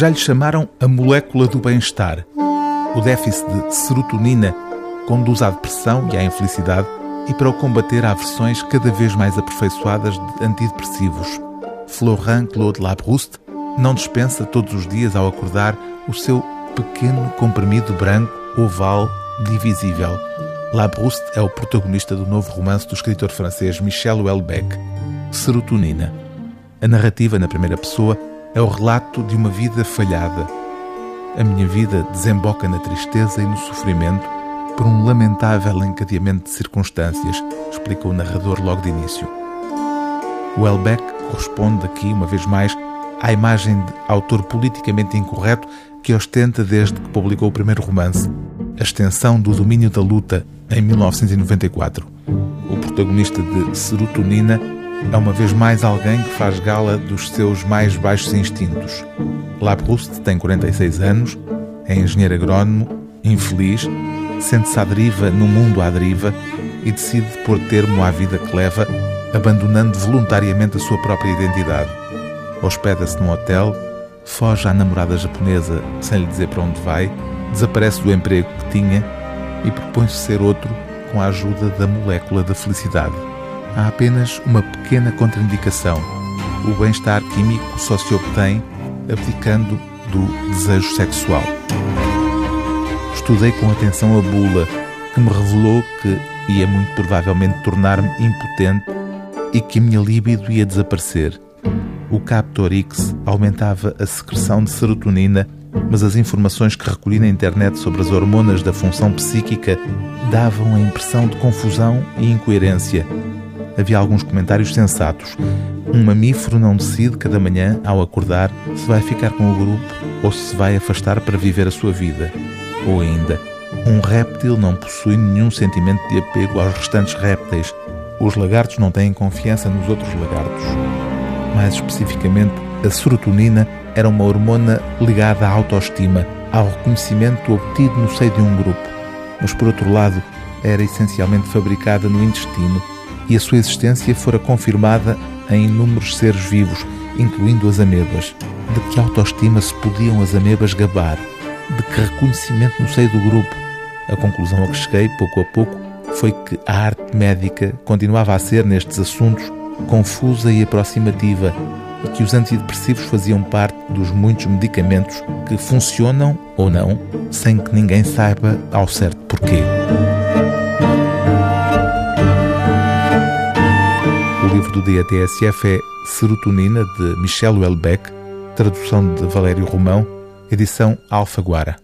Já lhe chamaram a molécula do bem-estar. O déficit de serotonina conduz à depressão e à infelicidade e para o combater há versões cada vez mais aperfeiçoadas de antidepressivos. Florent Claude Labrouste não dispensa todos os dias ao acordar o seu pequeno comprimido branco, oval, divisível. Labrouste é o protagonista do novo romance do escritor francês Michel Houellebecq, Serotonina. A narrativa, na primeira pessoa, é o relato de uma vida falhada. A minha vida desemboca na tristeza e no sofrimento por um lamentável encadeamento de circunstâncias, explica o narrador logo de início. O Houellebecq corresponde aqui, uma vez mais, à imagem de autor politicamente incorreto que ostenta desde que publicou o primeiro romance, A Extensão do Domínio da Luta, em 1994. O protagonista de Serotonina é uma vez mais alguém que faz gala dos seus mais baixos instintos. Labrouste tem 46 anos, é engenheiro agrónomo, infeliz, sente-se à deriva no mundo à deriva e decide pôr termo à vida que leva, abandonando voluntariamente a sua própria identidade. Hospeda-se num hotel, foge à namorada japonesa sem lhe dizer para onde vai, desaparece do emprego que tinha e propõe-se ser outro com a ajuda da molécula da felicidade. Há apenas uma pequena contraindicação. O bem-estar químico só se obtém abdicando do desejo sexual. Estudei com atenção a bula, que me revelou que ia muito provavelmente tornar-me impotente e que a minha libido ia desaparecer. O Captorix aumentava a secreção de serotonina, mas as informações que recolhi na internet sobre as hormonas da função psíquica davam a impressão de confusão e incoerência. Havia alguns comentários sensatos. Um mamífero não decide cada manhã, ao acordar, se vai ficar com o grupo ou se vai afastar para viver a sua vida. Ou ainda, um réptil não possui nenhum sentimento de apego aos restantes répteis. Os lagartos não têm confiança nos outros lagartos. Mais especificamente, a serotonina era uma hormona ligada à autoestima, ao reconhecimento obtido no seio de um grupo. Mas, por outro lado, era essencialmente fabricada no intestino e a sua existência fora confirmada em inúmeros seres vivos, incluindo as amebas. De que autoestima se podiam as amebas gabar? de que reconhecimento no seio do grupo. A conclusão a que cheguei, pouco a pouco, foi que a arte médica continuava a ser, nestes assuntos, confusa e aproximativa e que os antidepressivos faziam parte dos muitos medicamentos que funcionam ou não sem que ninguém saiba ao certo porquê. Livro do dia TSF é Serotonina, de Michel Houellebecq, tradução de Valério Romão, edição Alfaguara.